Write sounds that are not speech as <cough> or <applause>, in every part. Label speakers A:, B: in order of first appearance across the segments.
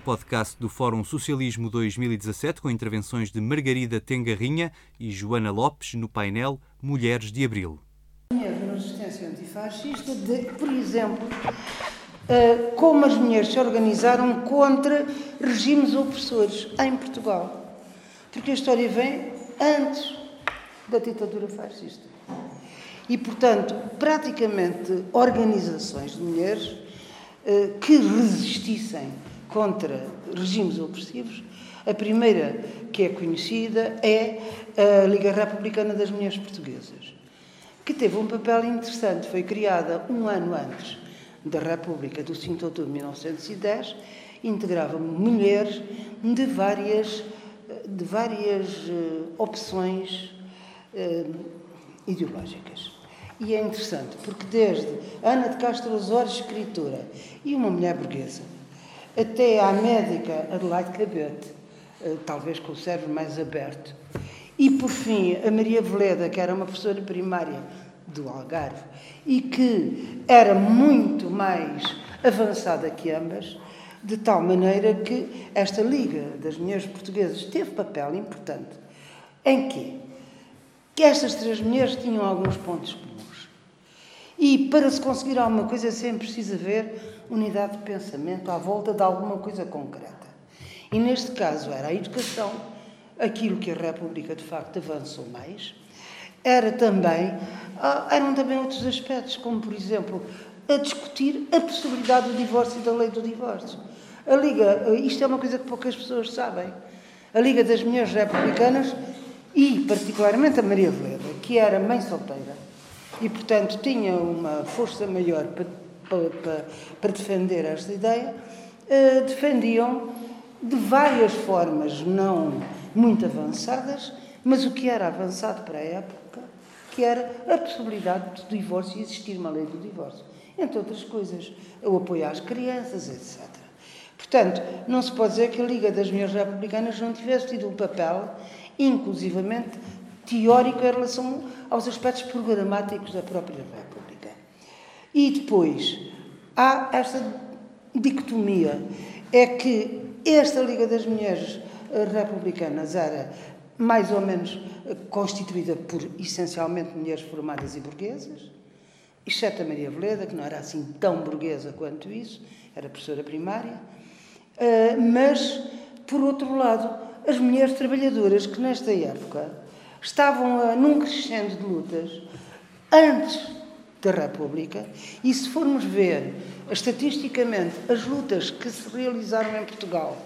A: podcast do Fórum Socialismo 2017 com intervenções de Margarida Tengarrinha e Joana Lopes no painel Mulheres de Abril.
B: Mulheres na resistência antifascista, de, por exemplo, uh, como as mulheres se organizaram contra regimes opressores em Portugal. Porque a história vem antes da ditadura fascista. E, portanto, praticamente organizações de mulheres uh, que resistissem contra regimes opressivos. A primeira que é conhecida é a Liga Republicana das Mulheres Portuguesas, que teve um papel interessante. Foi criada um ano antes da República, do 5 de outubro de 1910, integrava mulheres de várias, de várias uh, opções uh, ideológicas. E é interessante, porque desde Ana de Castro Osório, escritora, e uma mulher burguesa, até à médica Adelaide Cabete, eh, talvez com o cérebro mais aberto. E, por fim, a Maria Veleda, que era uma professora primária do Algarve e que era muito mais avançada que ambas, de tal maneira que esta Liga das Mulheres Portuguesas teve papel importante. Em quê? Que estas três mulheres tinham alguns pontos. E para se conseguir alguma coisa sempre precisa ver unidade de pensamento à volta de alguma coisa concreta. E neste caso era a educação, aquilo que a República de facto avançou mais. Era também, ah, eram também outros aspectos, como por exemplo, a discutir a possibilidade do divórcio e da lei do divórcio. A Liga, isto é uma coisa que poucas pessoas sabem. A Liga das Mulheres Republicanas e, particularmente, a Maria Veleda, que era mãe solteira e, portanto, tinha uma força maior para para, para defender esta ideia, uh, defendiam de várias formas não muito avançadas, mas o que era avançado para a época, que era a possibilidade do divórcio e existir uma lei do divórcio. Entre outras coisas, o apoio às crianças, etc. Portanto, não se pode dizer que a Liga das Mulheres Republicanas não tivesse tido um papel, inclusivamente teórico, em relação aos aspectos programáticos da própria República. E depois, há esta dicotomia, é que esta Liga das Mulheres Republicanas era mais ou menos constituída por essencialmente mulheres formadas e burguesas, exceto a Maria Veleda, que não era assim tão burguesa quanto isso, era professora primária, ah, mas, por outro lado, as mulheres trabalhadoras que nesta época estavam num crescendo de lutas, antes da República, e se formos ver estatisticamente as lutas que se realizaram em Portugal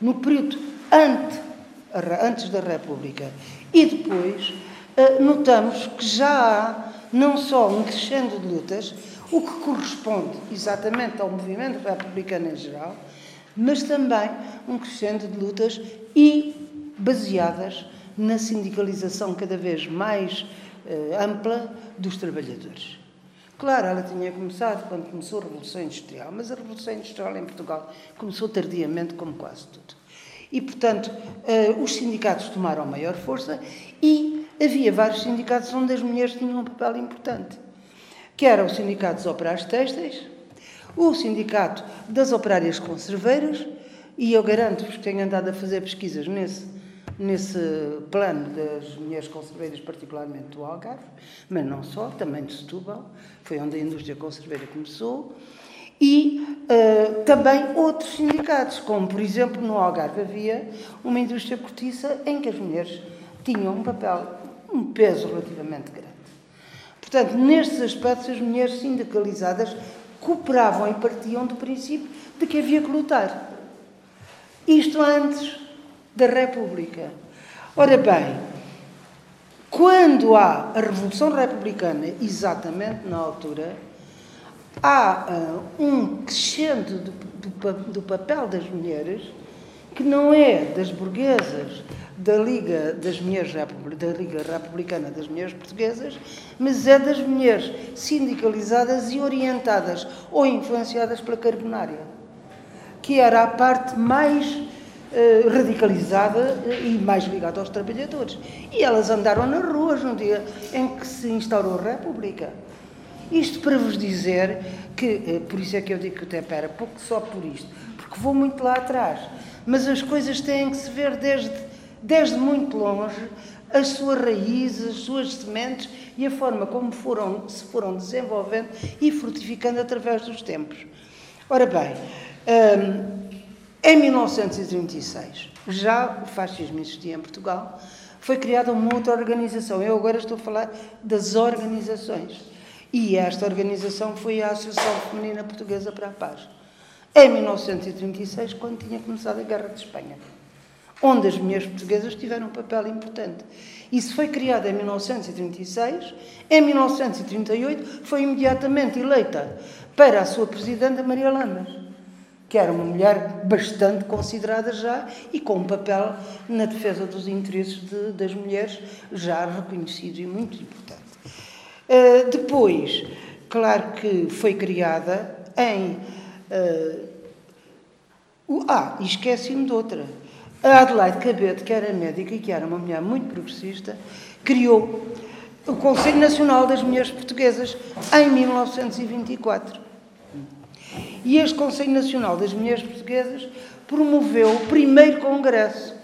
B: no período ante, antes da República e depois, eh, notamos que já há não só um crescendo de lutas, o que corresponde exatamente ao movimento republicano em geral, mas também um crescendo de lutas e baseadas na sindicalização cada vez mais eh, ampla dos trabalhadores. Claro, ela tinha começado quando começou a Revolução Industrial, mas a Revolução Industrial em Portugal começou tardiamente, como quase tudo. E, portanto, uh, os sindicatos tomaram maior força e havia vários sindicatos onde as mulheres tinham um papel importante, que era o Sindicato dos Operários Têxteis, o Sindicato das Operárias Conserveiras, e eu garanto-vos que tenho andado a fazer pesquisas nesse nesse plano das mulheres conserveiras, particularmente do Algarve, mas não só, também de Setúbal, foi onde a indústria conserveira começou, e uh, também outros sindicatos, como por exemplo no Algarve havia uma indústria cortiça em que as mulheres tinham um papel, um peso relativamente grande. Portanto, nestes aspectos, as mulheres sindicalizadas cooperavam e partiam do princípio de que havia que lutar. Isto antes da República. Ora bem, quando há a Revolução Republicana, exatamente na altura, há uh, um crescente do, do, do, papel das mulheres que não é das burguesas da Liga das Mulheres da Liga Republicana das Mulheres Portuguesas, mas é das mulheres sindicalizadas e orientadas ou influenciadas pela carbonária, que era a parte mais eh, radicalizada e mais ligada aos trabalhadores. E elas andaram nas ruas no dia em que se instaurou a República. Isto para vos dizer que, eh, por isso é que eu digo que o tempo era pouco só por isto, porque vou muito lá atrás. Mas as coisas têm que se ver desde, desde muito longe, as suas raízes, as suas sementes e a forma como foram, se foram desenvolvendo e frutificando através dos tempos. Ora bem, hum, em 1936, já o fascismo existia em Portugal, foi criada uma outra organização. Eu agora estou a falar das organizações. E esta organização foi a Associação Feminina Portuguesa para a Paz. Em 1936, quando tinha começado a Guerra de Espanha, onde as mulheres portuguesas tiveram um papel importante. Isso foi criado em 1936. Em 1938, foi imediatamente eleita para a sua presidenta Maria Lamas que era uma mulher bastante considerada já e com um papel na defesa dos interesses de, das mulheres já reconhecido e muito importante. Uh, depois, claro que foi criada em. Uh, ah, e esqueci-me de outra. A Adelaide Cabete, que era médica e que era uma mulher muito progressista, criou o Conselho Nacional das Mulheres Portuguesas em 1924. E este Conselho Nacional das Mulheres Portuguesas promoveu o primeiro congresso.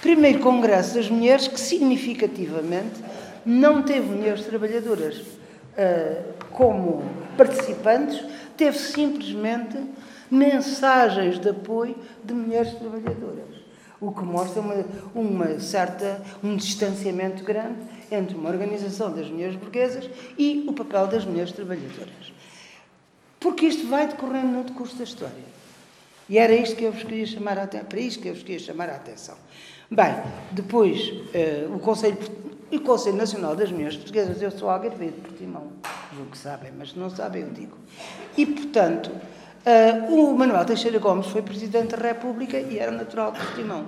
B: Primeiro congresso das mulheres que significativamente não teve mulheres trabalhadoras uh, como participantes, teve simplesmente mensagens de apoio de mulheres trabalhadoras. O que mostra uma, uma certa, um distanciamento grande entre uma organização das mulheres burguesas e o papel das mulheres trabalhadoras. Porque isto vai decorrendo no decurso da história. E era isto que eu vos queria chamar a atenção, para isto que eu vos queria chamar a atenção. Bem, depois, uh, o, Conselho, o Conselho Nacional das Mulheres Portuguesas, eu sou algarvio de Portimão, julgo que sabem, mas se não sabem, eu digo. E, portanto, uh, o Manuel Teixeira Gomes foi Presidente da República e era natural de Portimão.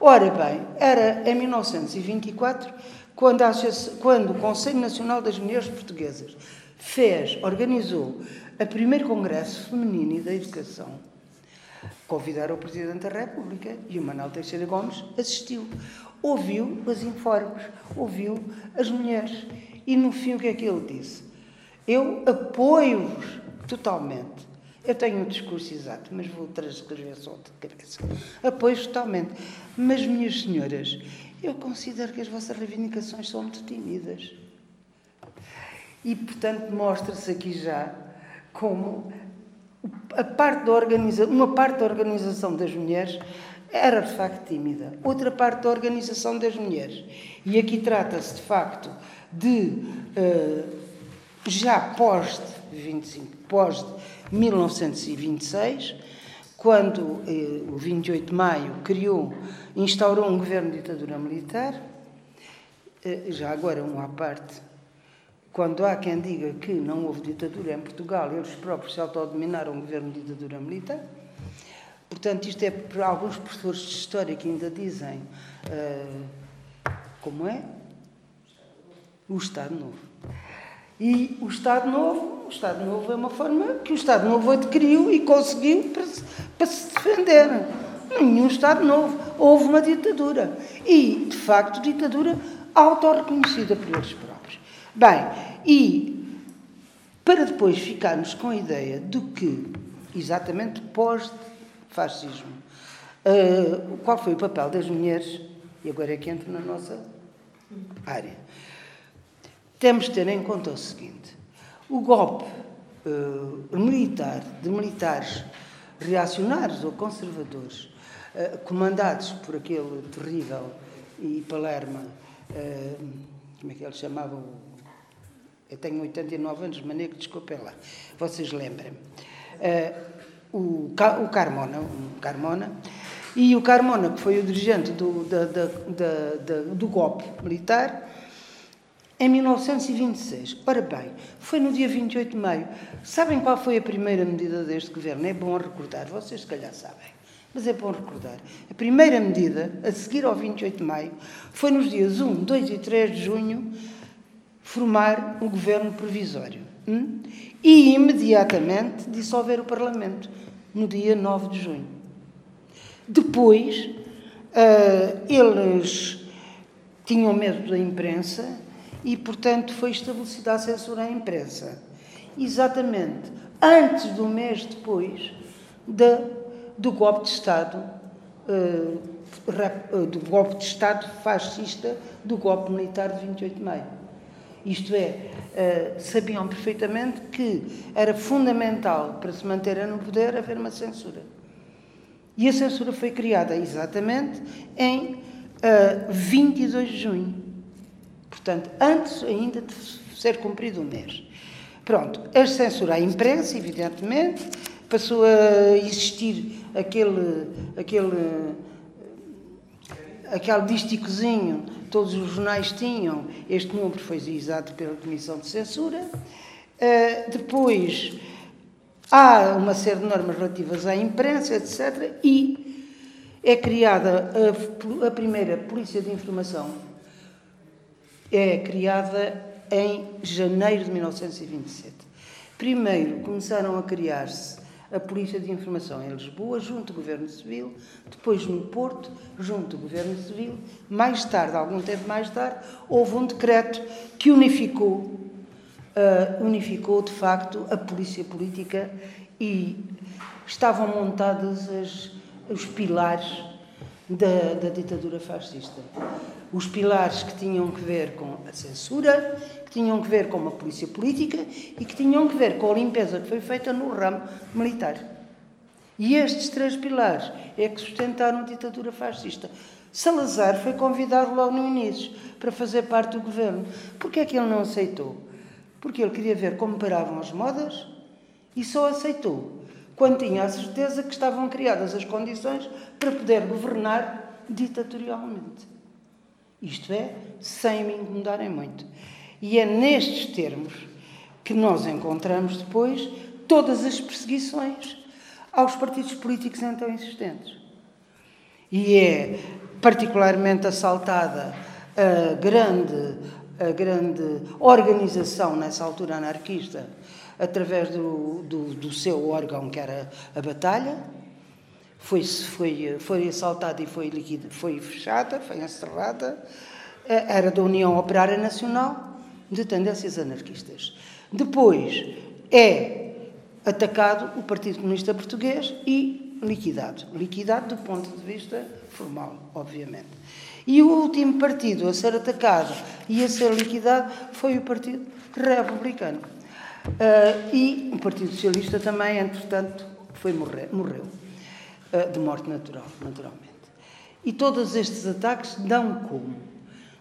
B: Ora bem, era em 1924, quando, a, quando o Conselho Nacional das Mulheres Portuguesas fez, organizou o primeiro Congresso Feminino e da Educação. Convidaram o Presidente da República e o Manuel Teixeira Gomes assistiu. Ouviu os informes, ouviu as mulheres. E no fim, o que é que ele disse? Eu apoio-vos totalmente. Eu tenho um discurso exato, mas vou transcrever só de cabeça. Apoio totalmente. Mas, minhas senhoras, eu considero que as vossas reivindicações são muito tímidas. E, portanto, mostra-se aqui já como a parte da organiza uma parte da organização das mulheres era de facto tímida, outra parte da organização das mulheres. E aqui trata-se de facto de uh, já pós 25, pós 1926, quando uh, o 28 de maio criou, instaurou um governo de ditadura militar, uh, já agora um à parte quando há quem diga que não houve ditadura em Portugal, eles próprios se autodominaram um governo de ditadura militar. Portanto, isto é para alguns professores de história que ainda dizem uh, como é? O Estado Novo. E o Estado Novo, o Estado Novo é uma forma que o Estado Novo adquiriu e conseguiu para para se defender. Nenhum Estado Novo. Houve uma ditadura. E, de facto, ditadura autorreconhecida por eles. Bem, e para depois ficarmos com a ideia do que, exatamente pós-fascismo, uh, qual foi o papel das mulheres, e agora é que entro na nossa área, temos de ter em conta o seguinte: o golpe uh, militar, de militares reacionários ou conservadores, uh, comandados por aquele terrível e Palerma, como é que ele chamava? Eu tenho 89 anos, maneiro desculpem lá. Vocês lembrem. Uh, o, o Carmona, o Carmona, e o Carmona, que foi o dirigente do, da, da, da, do golpe militar, em 1926. Ora bem, foi no dia 28 de maio. Sabem qual foi a primeira medida deste governo? É bom recordar, vocês se calhar sabem, mas é bom recordar. A primeira medida, a seguir ao 28 de maio, foi nos dias 1, 2 e 3 de junho formar um governo provisório hum? e imediatamente dissolver o Parlamento no dia 9 de junho. Depois, uh, eles tinham medo da imprensa e, portanto, foi estabelecida a censura à imprensa. Exatamente antes do mês depois de, do golpe de Estado, uh, do golpe de Estado fascista, do golpe militar de 28 de maio. Isto é, uh, sabiam perfeitamente que era fundamental para se manter no poder haver uma censura. E a censura foi criada exatamente em uh, eh, 22 de junho. Portanto, antes ainda de ser cumprido o mês. Pronto, a censura à imprensa, evidentemente, passou a existir aquele, aquele, aquele dísticozinho, todos os jornais tinham, este número foi exato pela Comissão de Censura. Uh, depois, há uma série de normas relativas à imprensa, etc. E é criada a, a primeira Polícia de Informação é criada em janeiro de 1927. Primeiro começaram a criar-se a Polícia de Informação em Lisboa, junto ao Governo Civil, depois no Porto, junto ao Governo Civil. Mais tarde, algum tempo mais tarde, houve um decreto que unificou, uh, unificou de facto a Polícia Política e estavam montados as, os pilares da, da ditadura fascista os pilares que tinham que ver com a censura, que tinham que ver com uma polícia política e que tinham que ver com a limpeza que foi feita no ramo militar. E estes três pilares é que sustentaram a ditadura fascista. Salazar foi convidado logo no início para fazer parte do governo. Porquê é que ele não aceitou? Porque ele queria ver como paravam as modas e só aceitou quando tinha a certeza que estavam criadas as condições para poder governar ditatorialmente. Isto é, sem me incomodarem muito. E é nestes termos que nós encontramos depois todas as perseguições aos partidos políticos então existentes. E é particularmente assaltada a grande, a grande organização, nessa altura anarquista, através do, do, do seu órgão, que era a Batalha, foi, foi, foi assaltada e foi, liquida, foi fechada, foi encerrada. Eh, era da União Operária Nacional, de tendências anarquistas. Depois é atacado o Partido Comunista Português e liquidado. Liquidado do ponto de vista formal, obviamente. E o último partido a ser atacado e a ser liquidado foi o Partido Republicano. Uh, e o Partido Socialista também, entretanto, foi morrer, morreu. Eh, de morte natural, naturalmente. E todos estes ataques dão como?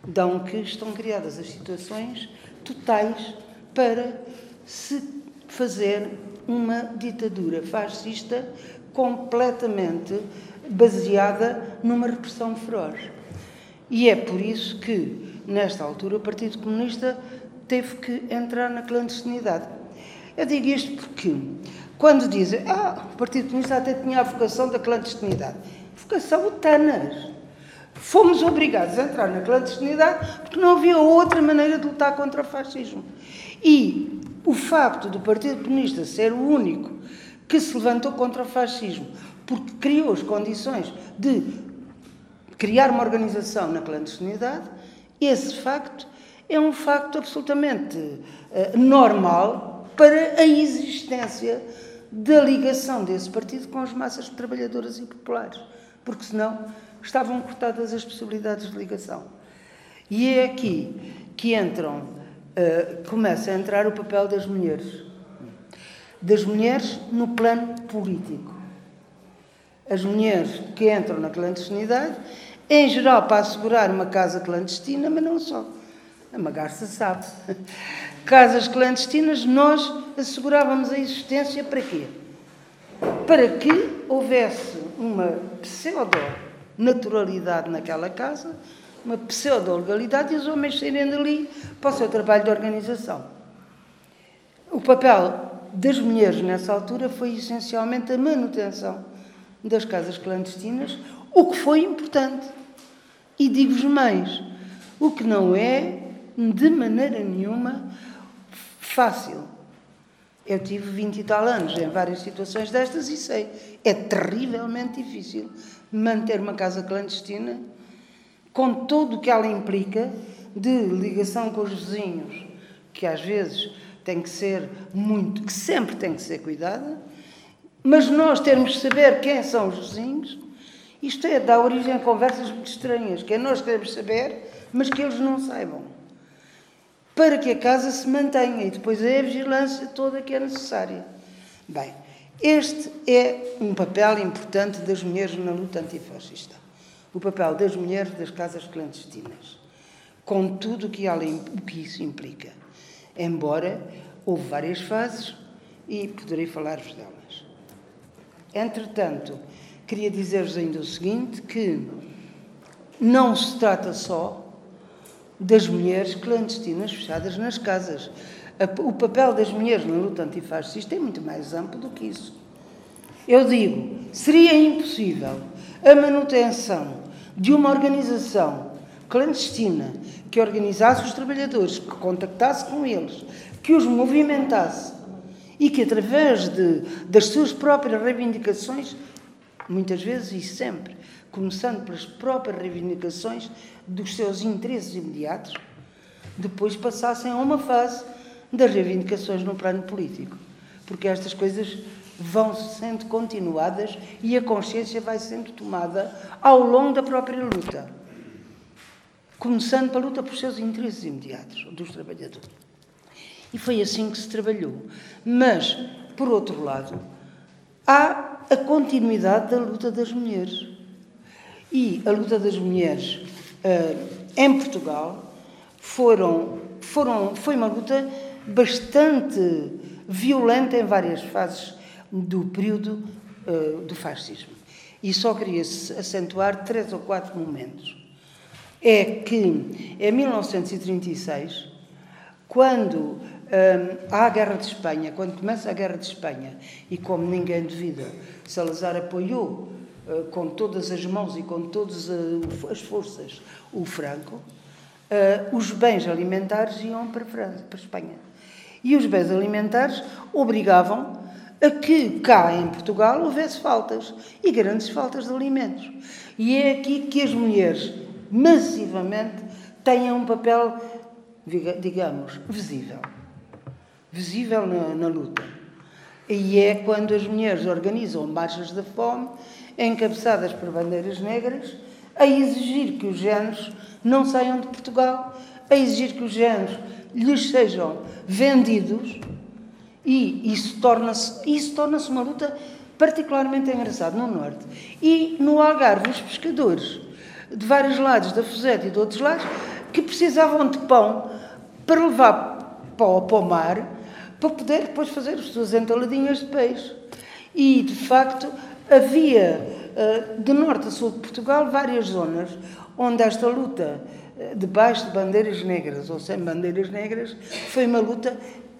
B: Dão que estão criadas as situações totais para se fazer uma ditadura fascista completamente baseada numa repressão feroz. E é por isso que, nesta altura, o Partido Comunista teve que entrar na clandestinidade. Eu digo isto porque quando dizem, ah, o Partido Comunista até tinha a vocação da clandestinidade. Vocação utanas. Fomos obrigados a entrar na clandestinidade porque não havia outra maneira de lutar contra o fascismo. E o facto do Partido Comunista ser o único que se levantou contra o fascismo porque criou as condições de criar uma organização na clandestinidade, esse facto é um facto absolutamente uh, normal para a existência da ligação desse partido com as massas trabalhadoras e populares, porque senão estavam cortadas as possibilidades de ligação. E é aqui que entram, uh, começa a entrar o papel das mulheres. Das mulheres no plano político. As mulheres que entram na clandestinidade, em geral para assegurar uma casa clandestina, mas não só. A Magarça sabe casas clandestinas, nós assegurávamos a existência para quê? Para que houvesse uma pseudo-naturalidade naquela casa, uma pseudo-legalidade e os homens saírem dali para o seu trabalho de organização. O papel das mulheres nessa altura foi essencialmente a manutenção das casas clandestinas, o que foi importante. E digo-vos mais, o que não é, de maneira nenhuma, fácil. Eu tive 20 e tal anos em várias situações destas e sei, é terrivelmente difícil manter uma casa clandestina com tudo o que ela implica de ligação com os vizinhos, que às vezes tem que ser muito, que sempre tem que ser cuidada, mas nós temos que saber quem são os vizinhos. Isto é, dá origem a conversas muito estranhas, que é nós queremos saber, mas que eles não saibam. Para que a casa se mantenha e depois é a vigilância toda que é necessária. Bem, este é um papel importante das mulheres na luta antifascista. O papel das mulheres das casas clandestinas, com tudo o que, o que isso implica. Embora houve várias fases e poderei falar-vos delas. Entretanto, queria dizer-vos ainda o seguinte, que não se trata só das mulheres clandestinas fechadas nas casas. O papel das mulheres na luta antifascista é muito mais amplo do que isso. Eu digo, seria impossível a manutenção de uma organização clandestina que organizasse os trabalhadores, que contactasse com eles, que os movimentasse e que, através de, das suas próprias reivindicações, muitas vezes e sempre, começando pelas próprias reivindicações dos seus interesses imediatos, depois passassem a uma fase das reivindicações no plano político. Porque estas coisas vão sendo continuadas e a consciência vai sendo tomada ao longo da própria luta. Começando pela luta por seus interesses imediatos dos trabalhadores. E foi assim que se trabalhou. Mas, por outro lado, há a continuidade da luta das mulheres. E a luta das mulheres uh, em Portugal foram, foram, foi uma luta bastante violenta em várias fases do período uh, do fascismo. E só queria acentuar três ou quatro momentos. É que em 1936, quando um, há a Guerra de Espanha, quando começa a Guerra de Espanha, e como ninguém duvida, Salazar apoiou com todas as mãos e com todas uh, as forças o Franco, uh, os bens alimentares iam para, França, para Espanha. E os bens alimentares obrigavam a que cá em Portugal houvesse faltas, e grandes faltas de alimentos. E é aqui que as mulheres, massivamente, têm um papel, digamos, visível visível na, na luta. E é quando as mulheres organizam marchas da fome, encabeçadas por bandeiras negras, a exigir que os géneros não saiam de Portugal, a exigir que os géneros lhes sejam vendidos, e isso torna-se isso torna uma luta particularmente engraçada no Norte. E no Algarve, os pescadores de vários lados da Fusete e de outros lados, que precisavam de pão para levar para para o mar, para poder depois fazer as suas entaladinhas de peixe. E, de facto, havia, eh, de norte a sul de Portugal, várias zonas onde esta luta, eh, debaixo de bandeiras negras ou sem bandeiras negras, foi uma luta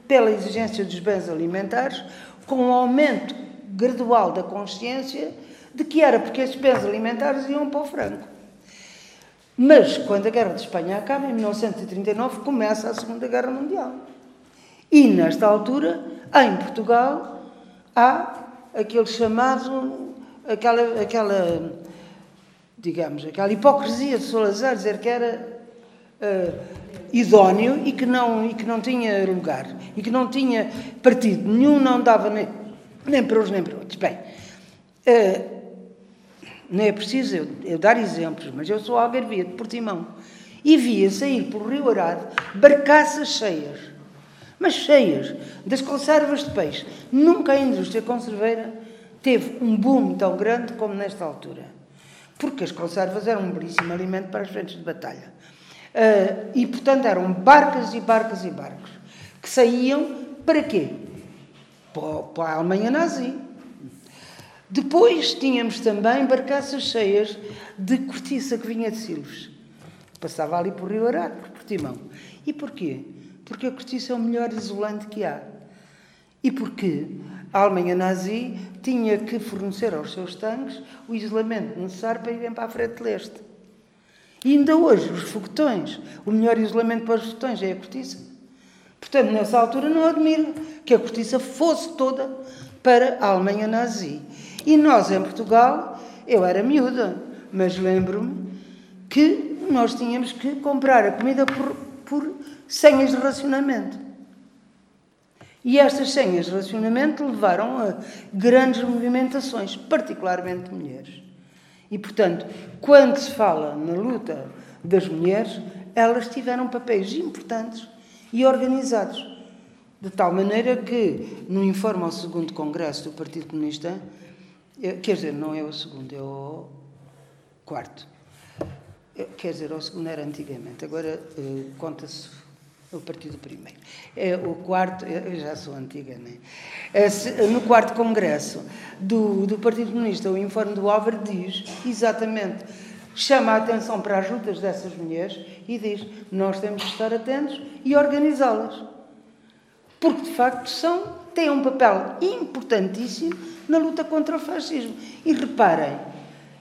B: pela exigência dos bens alimentares, com um aumento gradual da consciência de que era porque esses bens alimentares iam para o franco. Mas, quando a Guerra de Espanha acaba, em 1939, começa a Segunda Guerra Mundial. E, nesta altura, em Portugal, há aquele chamado, aquela, aquela digamos, aquela hipocrisia de Salazar, dizer que era uh, idóneo e que, não, e que não tinha lugar, e que não tinha partido nenhum, não dava nem, nem para uns nem para outros. Bem, uh, não é preciso eu, eu, dar exemplos, mas eu sou algarvia de Portimão e via sair pelo Rio Arado barcaças cheias mas cheias das conservas de peixe. Nunca a indústria conserveira teve um boom tão grande como nesta altura. Porque as conservas eram um belíssimo alimento para as frentes de batalha. Uh, e, portanto, eram barcas e barcas e barcos que saíam para quê? Para, para a Alemanha nazi. Depois tínhamos também barcaças cheias de cortiça que vinha de Silves. Passava ali por Rio Arado, por Portimão. E porquê? Porque a cortiça é o melhor isolante que há. E porque a Alemanha nazi tinha que fornecer aos seus tanques o isolamento necessário para irem para a frente leste. E ainda hoje, os foguetões, o melhor isolamento para os foguetões é a cortiça. Portanto, nessa altura não admiro que a cortiça fosse toda para a Alemanha nazi. E nós, em Portugal, eu era miúda, mas lembro-me que nós tínhamos que comprar a comida por, por senhas de racionamento. E estas senhas de racionamento levaram a grandes movimentações, particularmente de mulheres. E, portanto, quando se fala na luta das mulheres, elas tiveram papéis importantes e organizados. De tal maneira que, no informe ao segundo Congresso do Partido Comunista, eh, quer dizer, não é o segundo, é o quarto. Eh, quer dizer, o segundo era antigamente, agora eh, conta-se o partido primeiro. É o quarto, eu já sou antiga, não é? No quarto congresso do, do Partido Comunista, o informe do Álvaro diz exatamente, chama a atenção para as lutas dessas mulheres e diz: nós temos que estar atentos e organizá-las porque de facto são, têm um papel importantíssimo na luta contra o fascismo. E reparem,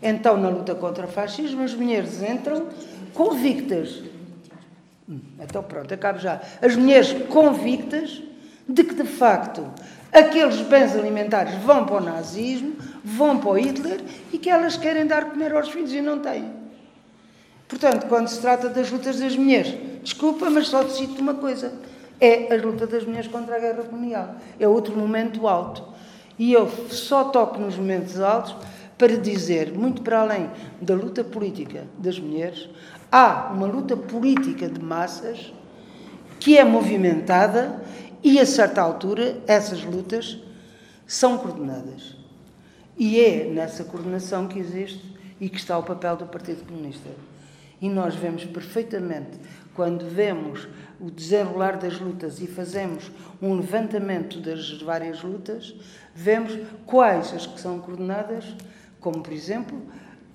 B: então na luta contra o fascismo as mulheres entram convictas. Hum, então pronto, acabo já. As mulheres convictas de que de facto aqueles bens alimentares vão para o nazismo, vão para o Hitler e que elas querem dar comer aos filhos e não têm. Portanto, quando se trata das lutas das mulheres, desculpa, mas só te cito uma coisa é a luta das mulheres contra a guerra colonial. É outro momento alto. E eu só toco nos momentos altos para dizer, muito para além da luta política das mulheres, há uma luta política de massas que é movimentada e, a certa altura, essas lutas são coordenadas. E é nessa coordenação que existe e que está o papel do Partido Comunista. E nós vemos perfeitamente, quando vemos o desenrolar das lutas e fazemos um levantamento das várias lutas, vemos quais as que são coordenadas, como por exemplo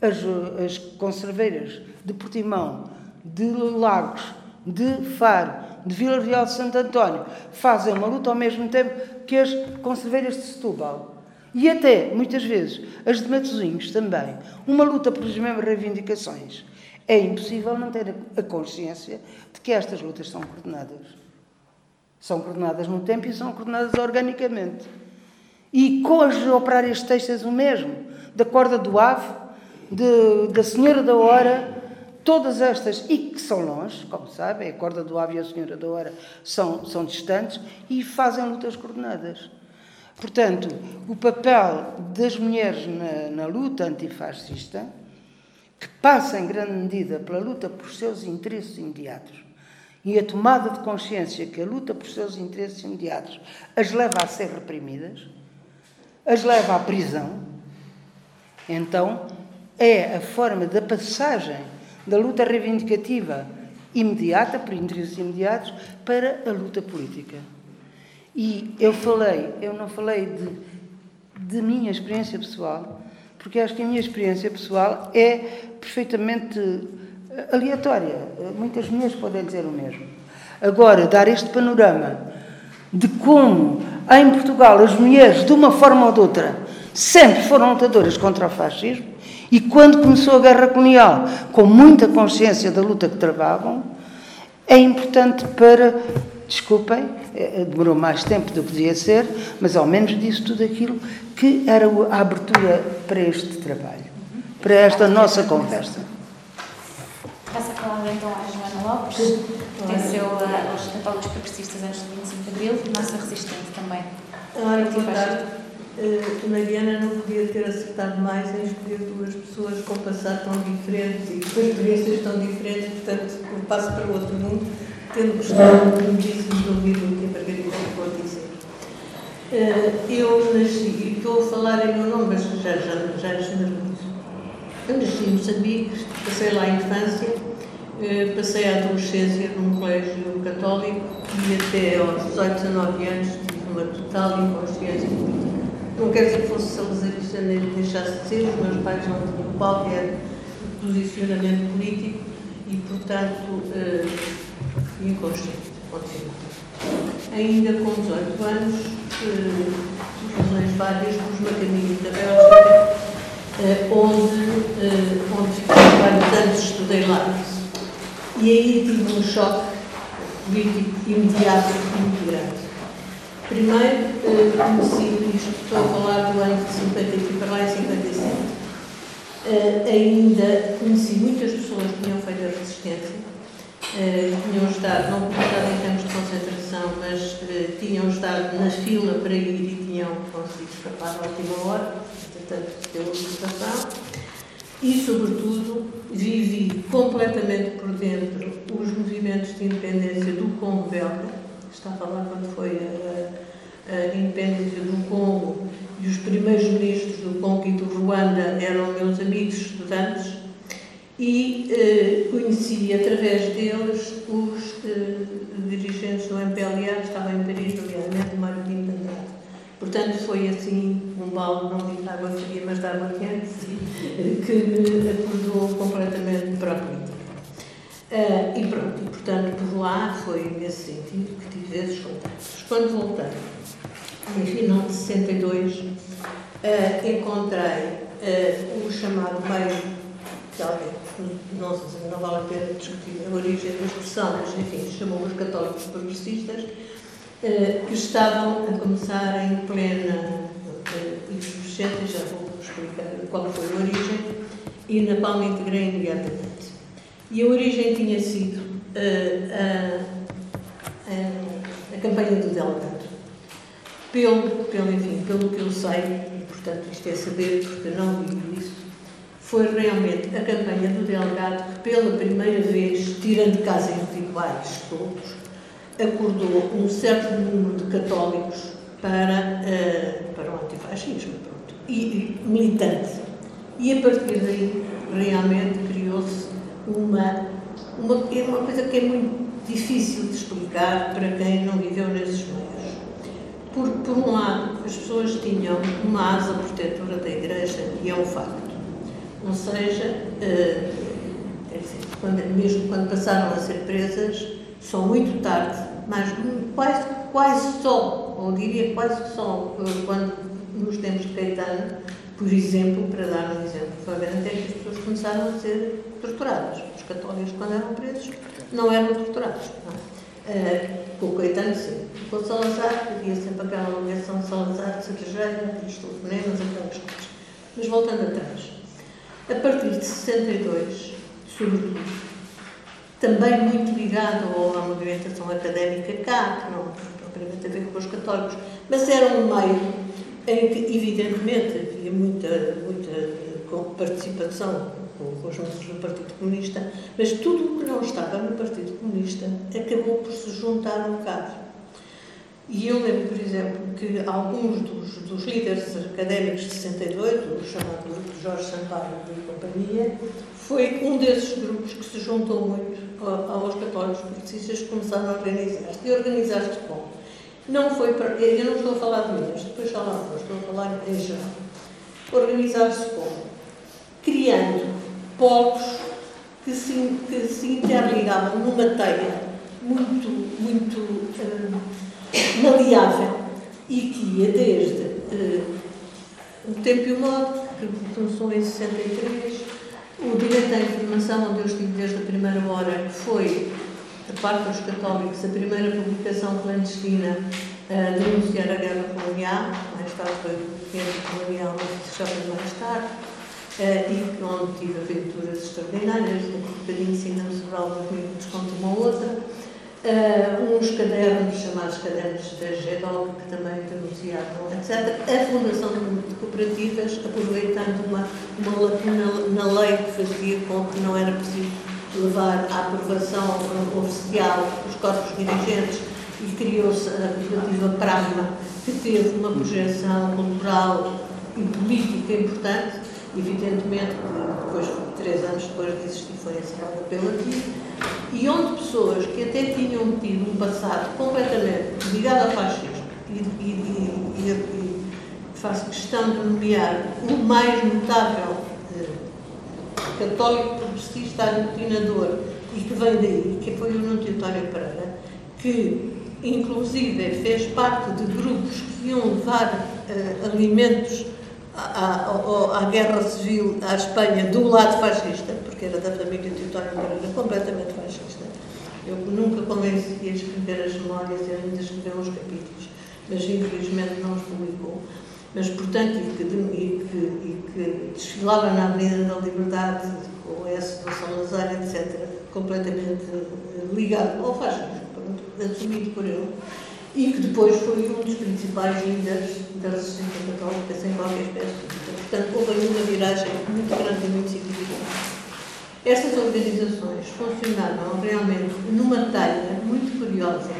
B: as, as conserveiras de Portimão, de Lagos, de Faro, de Vila Real de Santo António, fazem uma luta ao mesmo tempo que as conserveiras de Setúbal. E até, muitas vezes, as de Matosinhos também. Uma luta pelas mesmas reivindicações. É impossível não ter a consciência de que estas lutas são coordenadas. São coordenadas no tempo e são coordenadas organicamente. E com as operárias textas o mesmo. Da corda do ave, de, da senhora da hora, todas estas, e que são longe, como sabem, a corda do ave e a senhora da hora são, são distantes e fazem lutas coordenadas. Portanto, o papel das mulheres na, na luta antifascista que passa em grande medida pela luta por seus interesses imediatos e a tomada de consciência que a luta por seus interesses imediatos as leva a ser reprimidas, as leva à prisão, então é a forma da passagem da luta reivindicativa imediata, por interesses imediatos, para a luta política. E eu falei, eu não falei de, de minha experiência pessoal, porque acho que a minha experiência pessoal é perfeitamente eh, aleatória. Muitas mulheres podem dizer o mesmo. Agora, dar este panorama de como em Portugal as mulheres, de uma forma ou de outra, sempre foram lutadoras contra o fascismo e quando começou a guerra colonial, com muita consciência da luta que travavam, é importante para, desculpem, eh, demorou mais tempo do que podia ser, mas ao menos disse tudo aquilo que era a abertura para este trabalho, para esta nossa conversa.
C: Passa a palavra então à Joana Lopes, que pertenceu aos católicos progressistas antes do 25 de Abril, nossa resistente também.
D: Ora, boa tarde. Uh, Mariana não podia ter acertado mais em escolher duas pessoas com passado tão diferentes e com experiências tão diferentes, portanto, eu passo para o outro mundo tendo gostado muitíssimo de ouvir o que a Margarida ficou a dizer. Uh, eu nasci, e estou a falar em meu nome, mas já, já, já generalizo. Eu nasci em Moçambique, passei lá a infância, uh, passei a adolescência num colégio católico e até aos 18, 19 anos tive uma total inconsciência política. Não quer dizer que fosse salazarista nem deixasse de ser, os meus pais não tinham qualquer posicionamento político e, portanto, uh, inconsciente, continua. Ainda com 18 anos, eh, por razões várias, pus-me a caminho da Bélgica, eh, onde, eh, onde fiquei vários anos, estudei lá. E aí tive um choque político imediato e muito grande. Primeiro, conheci, isto estou a falar do ano de 50 e para lá em 57. Uh, ainda conheci muitas pessoas que tinham feito a resistência, uh, tinham estado, não estado em campos de concentração, mas tinham estado na fila para ir e tinham conseguido escapar à última hora, portanto, pela libertação. E, sobretudo, vivi completamente por dentro os movimentos de independência do Congo belga. Estava lá quando foi a, a independência do Congo e os primeiros ministros do Congo e do Ruanda eram meus amigos estudantes e eh, conheci através deles os eh, dirigentes do MPLA que estavam em Paris, nomeadamente Mário Pinto Andrade. Portanto, foi assim um balde, não de água fria, mas de água quente, <laughs> que me acordou completamente para a política. Uh, e pronto, e portanto, por lá foi nesse sentido que tive esses contactos. Quando voltei, em final de 62, uh, encontrei uh, o chamado meio, que alguém, não, não vale a pena discutir a origem da expressão, mas enfim, chamou os católicos progressistas, uh, que estavam a começar em plena efervescência, já vou explicar qual foi a origem, e na Palma integrei imediatamente. E a origem tinha sido a, a, campanha do Delgado pelo, pelo, enfim, pelo que eu sei, e portanto isto é saber porque não vi isso, foi realmente a campanha do delegado que pela primeira vez, tirando casos individuais todos, acordou um certo número de católicos para, uh, para o antifascismo pronto, e, e militante. E a partir daí realmente criou-se uma, uma, uma coisa que é muito difícil de explicar para quem não viveu nesses meios por, por um lado, as pessoas tinham uma asa protetora da Igreja, e é um facto. Ou seja, dizer, quando, mesmo quando passaram a ser presas, só muito tarde, mas quase, quase só, ou diria quase só, uh, quando nos tempos de Caetano, por exemplo, para dar um exemplo flagrante, é que as pessoas começaram a ser torturadas. Os católicos, quando eram presos, não eram torturados. Não é? Uh, com o Caetano, sim. Com o Salazar, havia sempre aquela ligação Salazar, cervejeira, dos telefonemas, aquelas coisas. Mas voltando atrás, a partir de 62, sobretudo, também muito ligado à movimentação académica cá, que não propriamente a ver com os católicos, mas era um meio em que, evidentemente, havia muita, muita participação membros do Partido Comunista, mas tudo o que não estava no Partido Comunista acabou por se juntar um bocado. E eu lembro, por exemplo, que alguns dos, dos líderes académicos de 62, o chamado Jorge Sampaio e companhia, foi um desses grupos que se juntou muito aos católicos progressistas que começaram a organizar-se. E organizar-se como? Não foi para. Eu não estou a falar de mim, depois falamos, estou a falar em geral. Organizar-se como? Criando polos que se, que se interligavam numa teia muito, muito uh, maleável e que ia desde uh, o tempo e o modo, que começou em 63, o direito à informação, onde eu estive desde a primeira hora, foi, da parte dos católicos, a primeira publicação clandestina a denunciar a guerra colonial, mais tarde foi guerra colonial, mas já foi mais tarde, e onde tive aventuras extraordinárias, um bocadinho sobre alguns minutos contra uma outra, uh, uns cadernos chamados cadernos da GEDOC, que também denunciavam, etc. A Fundação de Cooperativas, aproveitando uma, uma lacuna na lei que fazia com que não era preciso levar à aprovação oficial os corpos dirigentes e criou-se a cooperativa Pragma, que teve uma projeção cultural e política importante evidentemente, depois, três anos depois de existir, foi encerrada pela TIP, e onde pessoas que até tinham tido um passado completamente ligado ao fascismo, e, e, e, e faço questão de nomear o mais notável eh, católico progressista aglutinador, e que vem daí, que foi o Nuno António Pereira, que inclusive fez parte de grupos que iam levar uh, alimentos à, à, guerra civil à Espanha do lado fascista, porque era da família de António Moreira, completamente fascista. Eu nunca convenci a escrever as memórias e ainda escreveu uns capítulos, mas infelizmente não os publicou. Mas, portanto, e que, e que, e que desfilava na Avenida da Liberdade, com o S do Salazar, etc., completamente ligado ao fascismo, assumido por ele, e que depois foi um dos principais líderes da resistência católica, sem qualquer espécie de dúvida. Portanto, houve uma viragem muito grande e muito significativa. Estas organizações funcionaram realmente numa talha muito curiosa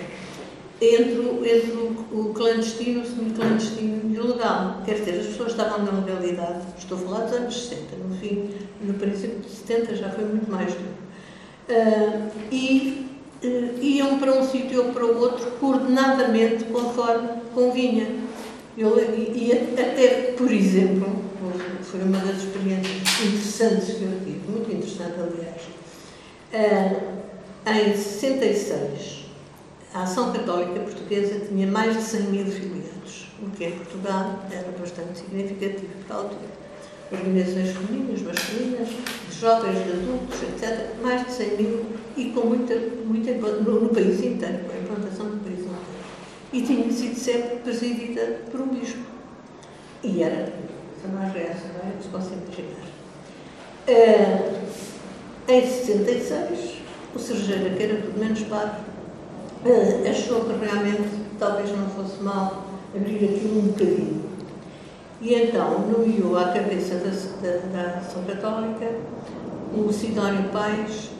D: entre, o, entre o, clandestino, o semi-clandestino e o legal. Quer dizer, as pessoas estavam na legalidade, estou a falar dos anos 60, no fim, no princípio de 70 já foi muito mais duro. Uh, e uh, iam para um sítio ou para o outro coordenadamente conforme convinha. Eu, e, até, por exemplo, foi uma das experiências interessantes que eu tive, muito interessante, aliás. Uh, em 66, a Ação Católica Portuguesa tinha mais de 100 mil filiados, o que em Portugal era bastante significativo para a altura. Organizações femininas, masculinas, de jovens, de adultos, etc. Mais de 100 mil e com muita, muita no, no país inteiro, com a implantação do país inteiro. E tinha sido sempre presidida por um bispo. E era mais não é? Se posso imaginar. Uh, em 66, o Sergeira, que era tudo menos padre, uh, achou que realmente talvez não fosse mal abrir aquilo um bocadinho. E então nomeou à cabeça da, da, da Ação Católica o Sidónio Pais,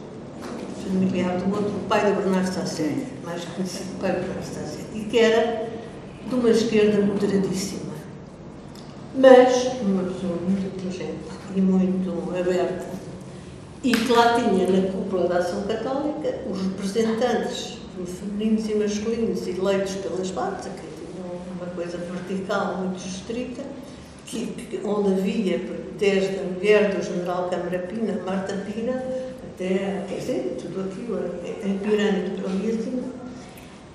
D: familiar do outro, pai do Bernardo Sasséria, mais conhecido pai do Bernardo Sasséria, e que era de uma esquerda moderadíssima. Mas uma pessoa muito inteligente e muito aberta, e que lá tinha na cúpula da Ação Católica os representantes femininos e masculinos eleitos pelas partes, que tinham uma coisa vertical muito estrita, que, onde havia desde a mulher do general Câmara Pina, Marta Pina, até, quer dizer, tudo aquilo em pirâmide para ali acima,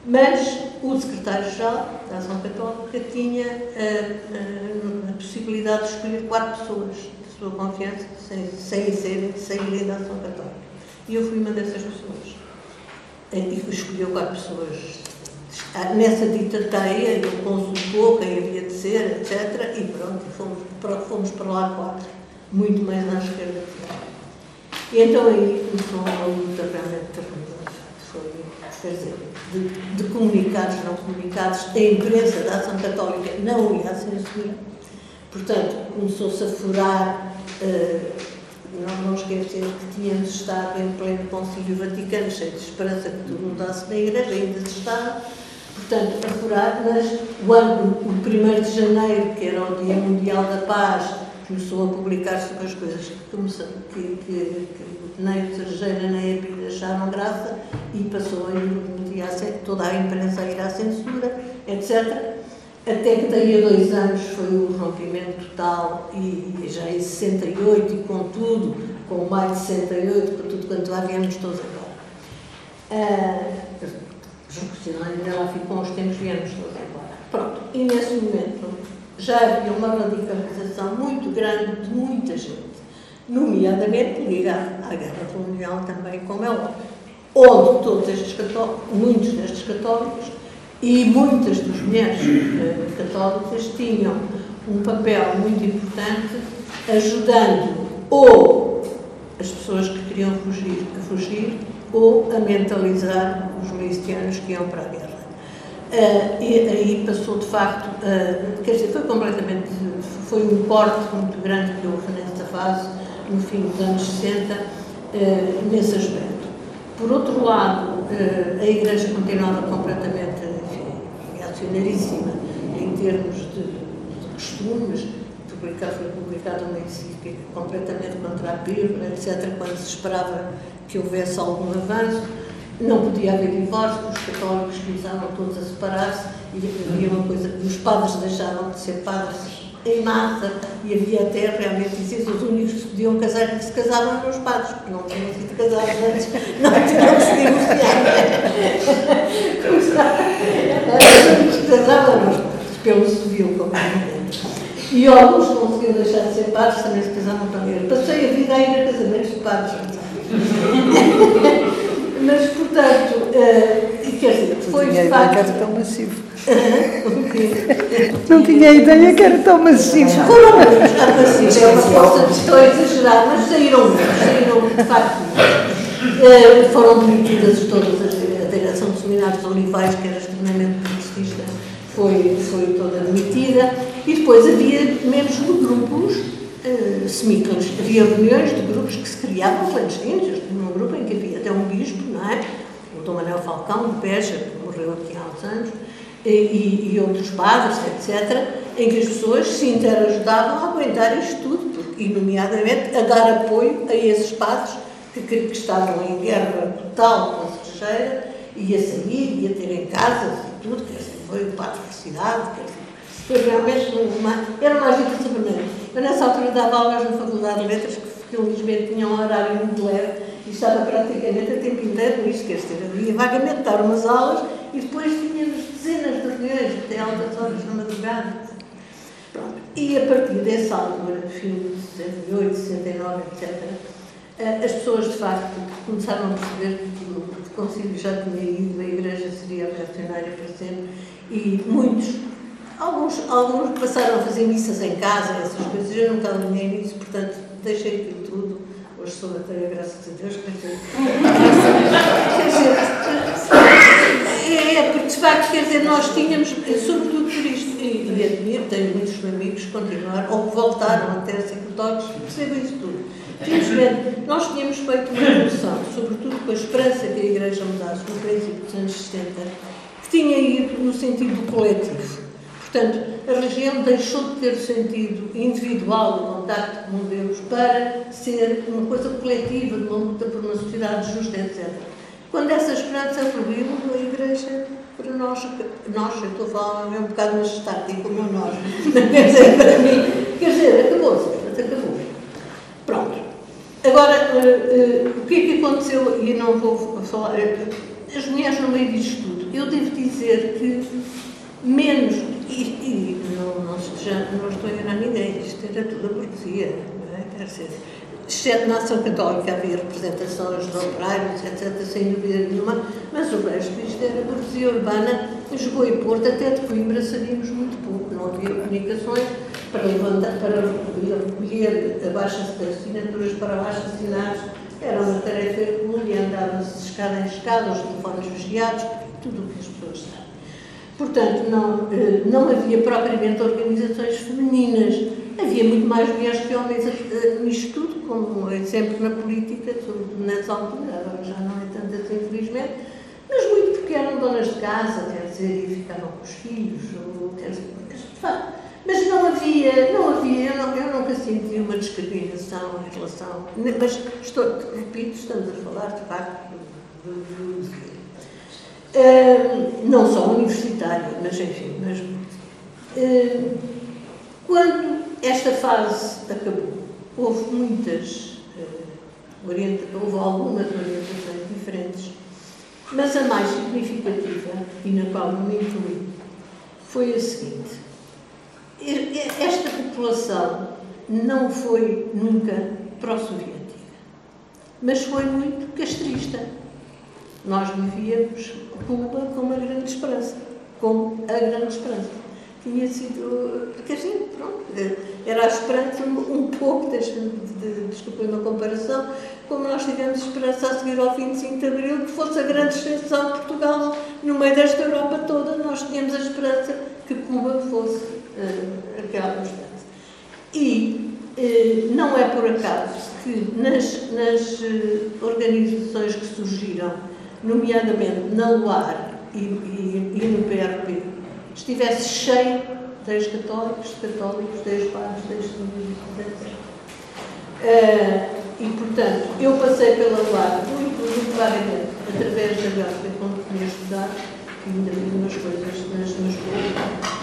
D: mas o secretário-geral da Ação Católica tinha a, a, a, possibilidade de escolher quatro pessoas de sua confiança sem, sem serem, saírem da Ação Católica. E eu fui uma dessas pessoas. E escolheu quatro pessoas. Nessa dita teia, ele consultou quem havia de ser, etc. E pronto, fomos, fomos para lá quatro, muito mais à esquerda que E então aí começou uma luta realmente terrível. Foi, quer dizer, de, de, comunicados, não comunicados, a imprensa da Ação Católica não ia à censura. Portanto, começou-se a furar, uh, não, não esquecer que tínhamos estado em pleno Concílio Vaticano, cheio de esperança que tudo mudasse na Igreja, ainda se estava, portanto, a furar, mas o ano, o 1 de janeiro, que era o Dia Mundial da Paz, começou a publicar sobre as coisas que, que, que, que nem o Sergeira nem a Bíblia acharam graça e passou a ir toda a imprensa a ir à censura, etc. Até que daí a dois anos foi o rompimento total e, já em 68 e com tudo, com mais de 68, com tudo quanto lá viemos todos agora. Uh, ainda lá uns tempos, viemos todos agora. Pronto, e nesse momento já havia uma radicalização muito grande de muita gente, nomeadamente ligada à guerra colonial também, como é óbvio, onde todos estes católicos, muitos destes católicos e muitas das mulheres uh, católicas tinham um papel muito importante ajudando ou as pessoas que queriam fugir a fugir ou a mentalizar os milicianos que iam para a guerra. Uh, e aí passou de facto, uh, quer dizer, foi completamente, foi um corte muito grande que houve nesta fase, no fim dos anos 60, uh, eh, nesse aspecto. Por outro lado, a Igreja continuava completamente reacionaríssima em termos de, de costumes, publicar, foi publicado uma encíclica completamente contra a Bíblia, etc., quando se esperava que houvesse algum avanço não podia haver divórcio, os católicos começavam todos a separar-se e havia uma coisa, os padres deixaram de ser padres em massa e havia até realmente dizia os únicos que se podiam casar que se casavam eram os padres, porque não tinham sido casados antes, <laughs> não tinham se únicos que casavam eram os padres, pelo civil, como é E alguns conseguiam deixar de ser padres, também se casavam também. Passei a vida a ir a casamentos de padres. Mas, portanto, uh, quer dizer, foi de
B: ideia que era
D: facto.
B: tão massivo. Não tinha ideia que era tão massivo.
D: Foram muitos, ah, mas sim, é uma força, estou a exagerar, mas saíram muitos, saíram de facto muitos. Eh, foram demitidas todas as a direção dos seminários olivais, que era extremamente progressista, foi, foi toda demitida, e depois havia menos de grupos uh. Havia reuniões de grupos que se criavam clandestinos. Estive num grupo em que havia até um bispo, não é? O Dom Manuel Falcão, de Beja, que morreu aqui há uns anos, e, e, outros padres, etc., em que as pessoas se interajudavam a aguentar isto tudo, porque, e nomeadamente a dar apoio a esses padres que, que, estavam em guerra total com a estrangeira, e a sair, e a terem casas e tudo, quer dizer, foi o padre da cidade, quer dizer, foi realmente uma, era uma agitação permanente. Eu nessa altura dava aulas na Faculdade de Letras, que felizmente tinha um horário muito leve, e estava praticamente a tempo inteiro nisso, quer dizer, eu ia vagamente dar umas aulas e depois tínhamos dezenas de reuniões, até altas horas na madrugada. Pronto. E a partir dessa altura, fim de 68, 69, etc., as pessoas de facto começaram a perceber que o Concílio já tinha ido, a Igreja seria reacionária para sempre, e muitos, alguns, alguns passaram a fazer missas em casa, essas coisas, eu nunca alinhei nisso, portanto, deixei aquilo tudo. Hoje sou ateia, graças a Deus, dizer. <laughs> É, porque de facto, quer dizer, nós tínhamos, sobretudo por isto, e, e admiro, tenho muitos amigos que continuaram, ou que voltaram a ser católicos, percebem isso tudo. Simplesmente, nós tínhamos feito uma evolução, sobretudo com a esperança que a Igreja mudasse no princípio dos anos 70, que tinha ido no sentido coletivo. Portanto, a religião deixou de ter sentido individual do contacto com Deus para ser uma coisa coletiva, uma luta por uma sociedade justa, etc. Quando essa esperança ruiu, a Igreja, para nós, nós, eu estou a falar é um bocado majestático, como nós, <laughs> quer dizer, para mim, quer dizer, acabou-se, acabou. Pronto. Agora, uh, uh, o que é que aconteceu, e não vou falar, uh, as mulheres no meio disto tudo, eu devo dizer que menos, e, e não, não, já, não estou a enganar ninguém, isto era tudo a burguesia, não é? Quer dizer, exceto na ação católica havia representações de operários, etc., sem dúvida nenhuma, mas o resto isto era burguesia urbana, Lisboa e Porto, até de Coimbra sabíamos muito pouco, não havia comunicações para levantar, para recolher abaixo das assinaturas para abaixo assinados, era uma tarefa hercúlea, andava-se de escada em escada, os telefones vigiados, tudo o que as pessoas sabem. Portanto, não, não havia propriamente organizações femininas, havia muito mais mulheres que homens nisto tudo, como é sempre na política, sobretudo nessa altura, agora já não é tanto assim, infelizmente, mas muito porque eram donas de casa, quer dizer, e ficavam com os filhos, ou, quer dizer, de facto, mas não havia, não havia, eu, não, eu nunca senti uma discriminação em relação. Mas, estou, repito, estamos a falar de facto do uh, não só universitária, mas enfim, mas quando esta fase acabou, houve muitas houve algumas orientações diferentes, mas a mais significativa, e na qual me incluí, foi a seguinte esta população não foi nunca pró-soviética, mas foi muito castrista. Nós vivíamos Cuba com uma grande esperança, com a grande esperança. Tinha sido, quer dizer, pronto, era a esperança um pouco, desculpem de, uma comparação, como nós tivemos esperança a seguir ao 25 de Abril, que fosse a grande extensão de Portugal no meio desta Europa toda, nós tínhamos a esperança que Cuba fosse uh, aquela constante. E uh, não é por acaso que nas, nas uh, organizações que surgiram, nomeadamente na LUAR e, e, e no PRP, estivesse cheio de ex-católicos, de católicos, de ex-padres, de ex-etc. Uh, e, portanto, eu passei pela LUAR muito, muito através da Bélgica, quando podia estudar, ainda vi umas coisas nas, nas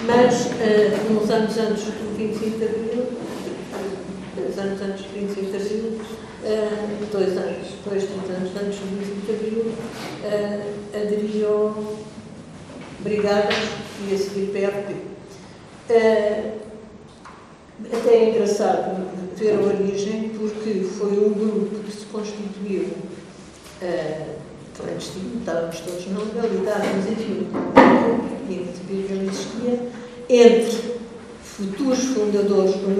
D: mas uh, uns anos antes do 25 de Abril, dois anos antes do 25 de Abril, uh, dois anos, dois, três anos antes do 25 de Abril, uh, aderi ao Brigadas e a seguir PRP. Uh, até é engraçado ver a origem, porque foi um grupo que se constituiu uh, clandestino, estávamos todos na legalidade, mas enfim, tinha que existia, entre futuros fundadores do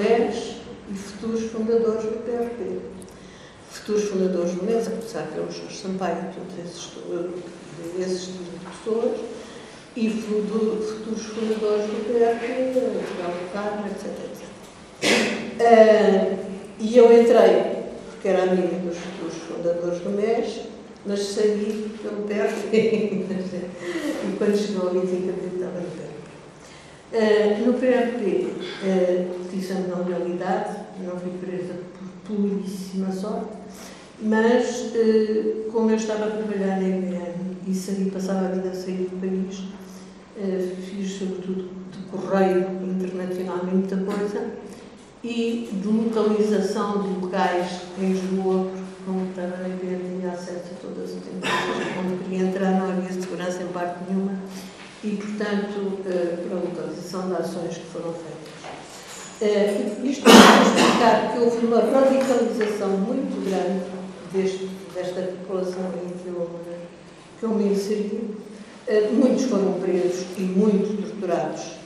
D: e futuros fundadores do PRP. Futuros fundadores do MES, a começar pelo Jorge Sampaio, todos esses, esses tipos de pessoas, e futuros fundadores do PRP, Miguel Carmo, etc. etc. Uh, e eu entrei, porque era amiga dos futuros fundadores do MES, mas saí pelo PRP. <laughs> e quando chegou 25 de abril estava no PRP. Uh, no PRP, uh, fizemos na realidade, não fui presa por puríssima sorte, mas uh, como eu estava a trabalhar na IBM e saí, passava a vida a sair do país, uh, fiz sobretudo de correio internacional muita coisa e de localização de locais em Lisboa, como estava na IBM, tinha acesso a todas as empresas onde queria entrar, não havia segurança em parte nenhuma e, portanto, localização de ações que foram feitas. Uh, isto para explicar que houve uma radicalização muito grande deste, desta população em que eu, que eu me inseri. Uh, muitos foram presos e muitos torturados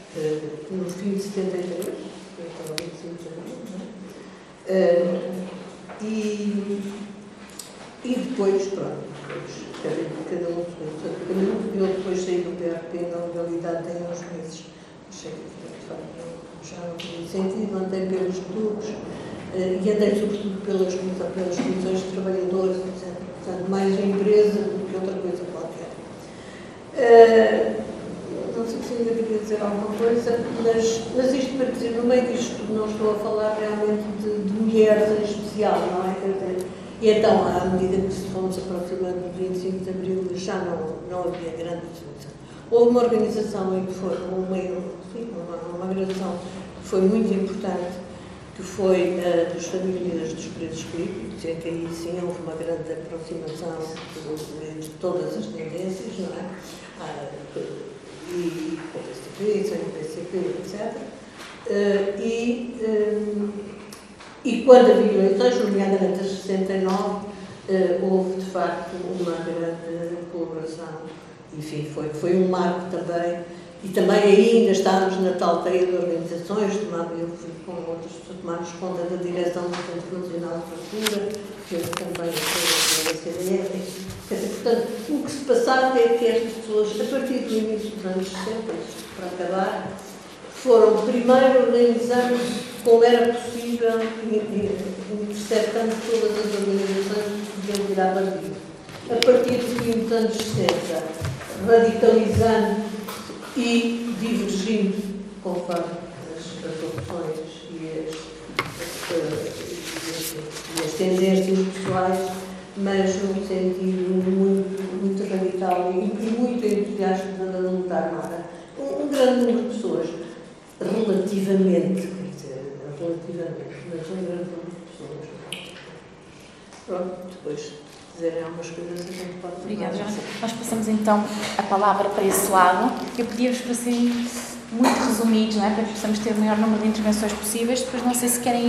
D: no fim de 73, então, 25 de abril, e, e depois, pronto, depois cada, um cada um. Eu depois saí do PRP, na legalidade tem uns meses. Já tinha sentido, andei pelos clubes uh, e andei sobretudo pelas, pelas comissões de trabalhadores, etc. Portanto, mais empresa do que outra coisa qualquer. Uh, não sei se ainda queria dizer alguma coisa, mas, mas isto para dizer, no meio disto não estou a falar realmente de, de mulheres em especial, não é? E então, à medida que se fomos aproximando do 25 de Abril, já não, não havia grande discussão. Houve uma organização em que foi uma, sim, uma, uma agressão que foi muito importante, que foi a dos famílias dos presos políticos, em que aí sim houve uma grande aproximação de, de todas as tendências, não é? Ah, e com o PCP, sem o PCP, etc. Uh, e, um, e quando havia eleições, nomeadamente as 69, eh, houve de facto uma grande colaboração. Enfim, foi, foi um marco também. E também ainda estávamos na tal teia de organizações, eu fui com outras pessoas, tomámos conta da direção do Centro Nacional de Cultura, que eu também foi da CDF. Portanto, o que se passava é que estas pessoas, a partir do início dos anos 60, para acabar, foram primeiro organizando como era possível, interceptando todas as organizações que podiam virar partido. A partir do fim dos anos 60, radicalizando e divergindo conforme as, opções e as, as, as tendências pessoais, mas num sentido muito, muito radical e, muito entusiasta da luta armada. Um, um grande número de pessoas relativamente, quer dizer, relativamente, mas um grande número de pessoas. Pronto, depois, se quiserem algumas coisas, a gente pode
C: Obrigada, Nós passamos então a palavra para esse lado. Eu pedia-vos para serem muito resumidos, não é? para que possamos ter o maior número de intervenções possíveis. Depois, não sei se querem